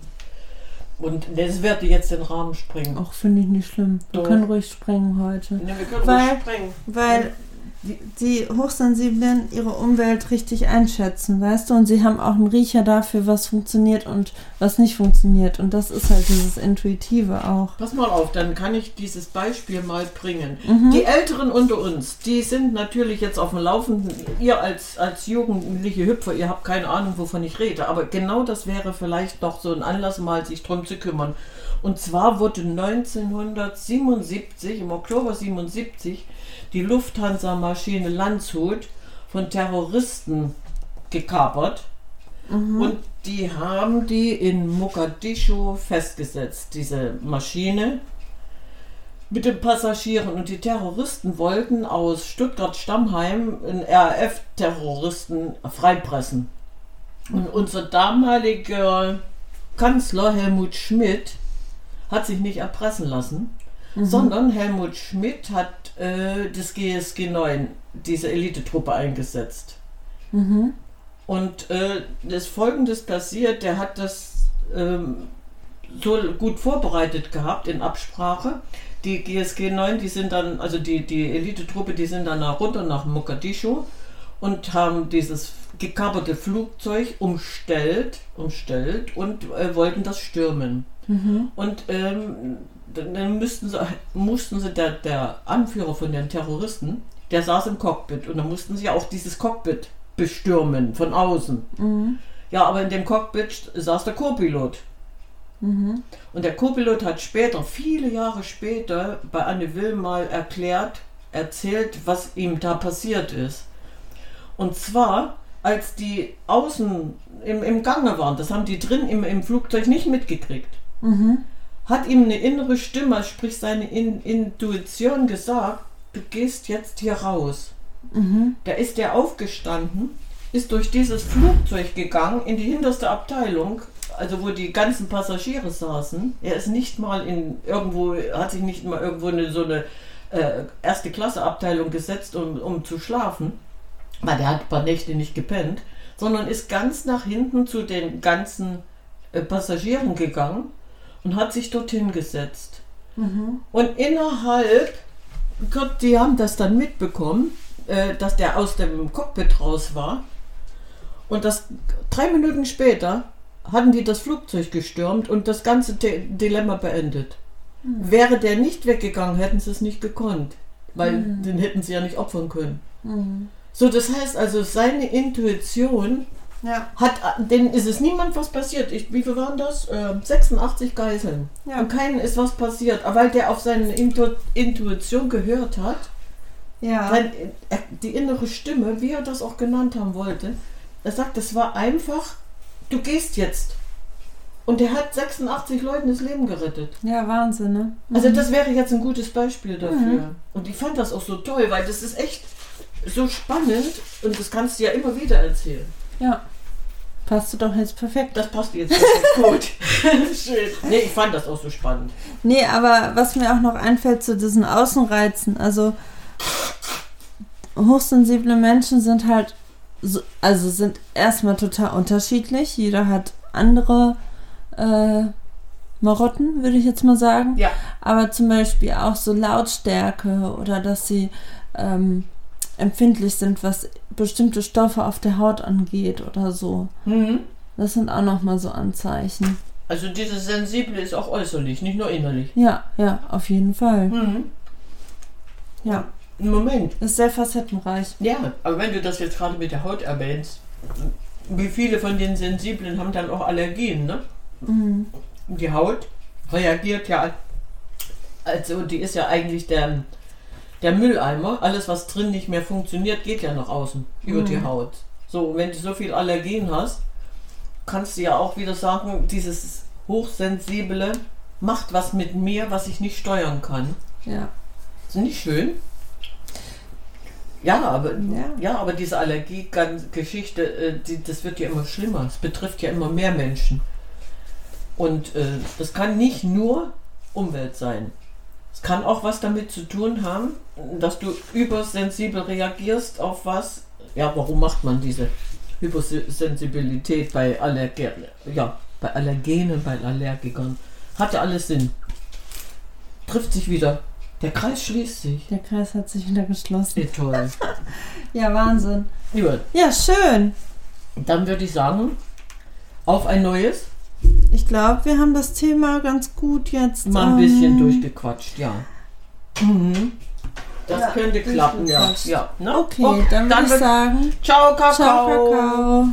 Und das werde jetzt den Rahmen springen. Auch finde ich nicht schlimm. Wir Doch. können ruhig sprengen heute. Ja, wir können Weil- ruhig springen. Weil die, die Hochsensiblen ihre Umwelt richtig einschätzen, weißt du? Und sie haben auch einen Riecher dafür, was funktioniert und was nicht funktioniert. Und das ist halt dieses Intuitive auch. Pass mal auf, dann kann ich dieses Beispiel mal bringen. Mhm. Die Älteren unter uns, die sind natürlich jetzt auf dem Laufenden. Ihr als, als jugendliche Hüpfer, ihr habt keine Ahnung, wovon ich rede. Aber genau das wäre vielleicht noch so ein Anlass, mal sich drum zu kümmern. Und zwar wurde 1977, im Oktober 77, die Lufthansa-Maschine Landshut von Terroristen gekapert. Und die haben die in Mogadischu festgesetzt, diese Maschine mit den Passagieren. Und die Terroristen wollten aus Stuttgart-Stammheim einen RAF-Terroristen freipressen. Und unser damaliger Kanzler Helmut Schmidt hat sich nicht erpressen lassen, sondern Helmut Schmidt hat äh, das GSG 9, diese Elitetruppe eingesetzt. Mhm. Und äh, das folgendes passiert, der hat das ähm, so gut vorbereitet gehabt in Absprache. Die GSG 9, die sind dann, also die, die Elitetruppe, die sind dann nach runter nach Mogadischu und haben dieses gekaperte Flugzeug umstellt, umstellt und äh, wollten das stürmen. Mhm. Und ähm, dann, müssten sie, mussten sie, der, der Anführer von den Terroristen, der saß im Cockpit und dann mussten sie auch dieses Cockpit bestürmen von außen. Mhm. Ja, aber in dem Cockpit saß der Co-Pilot. Mhm. Und der Co-Pilot hat später, viele Jahre später, bei Anne Will mal erklärt, erzählt, was ihm da passiert ist. Und zwar, als die außen im, im Gange waren, das haben die drin im, im Flugzeug nicht mitgekriegt, Mhm. hat ihm eine innere Stimme, sprich seine In Intuition gesagt, du gehst jetzt hier raus. Mhm. Da ist der aufgestanden, ist durch dieses Flugzeug gegangen in die hinterste Abteilung, also wo die ganzen Passagiere saßen. Er ist nicht mal in irgendwo, hat sich nicht mal irgendwo in so eine äh, erste Klasse Abteilung gesetzt, um, um zu schlafen, weil der hat ein paar Nächte nicht gepennt, sondern ist ganz nach hinten zu den ganzen äh, Passagieren gegangen und hat sich dorthin gesetzt. Mhm. Und innerhalb, Gott, die haben das dann mitbekommen, äh, dass der aus dem Cockpit raus war. Und das drei Minuten später hatten die das Flugzeug gestürmt und das ganze Di- Dilemma beendet. Wäre der nicht weggegangen, hätten sie es nicht gekonnt, weil den hätten sie ja nicht opfern können. Mhm. So, das heißt also, seine Intuition Ja. hat, denen ist es niemand was passiert. Ich, wie viel waren das? Äh, 86 Geiseln. Ja. Und keinen ist was passiert. Aber weil der auf seine Intu Intuition gehört hat, Ja. sein, äh, die innere Stimme, wie er das auch genannt haben wollte, er sagt, es war einfach, du gehst jetzt. Und der hat 86 Leuten das Leben gerettet. Ja, Wahnsinn, ne? Also das wäre jetzt ein gutes Beispiel dafür. Mhm. Und ich fand das auch so toll, weil das ist echt so spannend und das kannst du ja immer wieder erzählen. Ja. Passt du doch jetzt perfekt. Das passt jetzt perfekt gut. Schön. Nee, ich fand das auch so spannend. Nee, aber was mir auch noch einfällt zu diesen Außenreizen, also hochsensible Menschen sind halt, so, also sind erstmal total unterschiedlich. Jeder hat andere äh, Marotten, würde ich jetzt mal sagen. Ja. Aber zum Beispiel auch so Lautstärke oder dass sie ähm, empfindlich sind, was bestimmte Stoffe auf der Haut angeht oder so. Mhm. Das sind auch nochmal so Anzeichen. Also dieses Sensible ist auch äußerlich, nicht nur innerlich. Ja, ja, auf jeden Fall. Mhm. Ja, Moment. ist sehr facettenreich. Ja, aber wenn du das jetzt gerade mit der Haut erwähnst, wie viele von den Sensiblen haben dann auch Allergien, ne? Mhm. Die Haut reagiert ja, also die ist ja eigentlich der, der Mülleimer. Alles, was drin nicht mehr funktioniert, geht ja nach außen, über Mhm. die Haut. So, wenn du so viel Allergien hast, kannst du ja auch wieder sagen, dieses Hochsensible macht was mit mir, was ich nicht steuern kann. Ja. Ist nicht schön? Ja, aber, Ja. ja. aber diese Allergie-Geschichte, äh, die, das wird ja immer schlimmer. Es betrifft ja immer mehr Menschen. Und äh, das kann nicht nur Umwelt sein. Es kann auch was damit zu tun haben, dass du übersensibel reagierst auf was. Ja, warum macht man diese Hypersensibilität bei Allerge ja, bei Allergenen, bei Allergikern? Hatte alles Sinn. Trifft sich wieder. Der Kreis schließt sich. Der Kreis hat sich wieder geschlossen. Wie toll. Ja, Wahnsinn. Gut, Ja, schön. dann würde ich sagen, auf ein neues. Ich glaube, wir haben das Thema ganz gut jetzt. Mal ein bisschen ähm, durchgequatscht, ja. Mhm. Das Ja, könnte klappen, ja. ja ne? Okay, dann würde ich sagen, Ciao, Kakao. ciao, Kakao.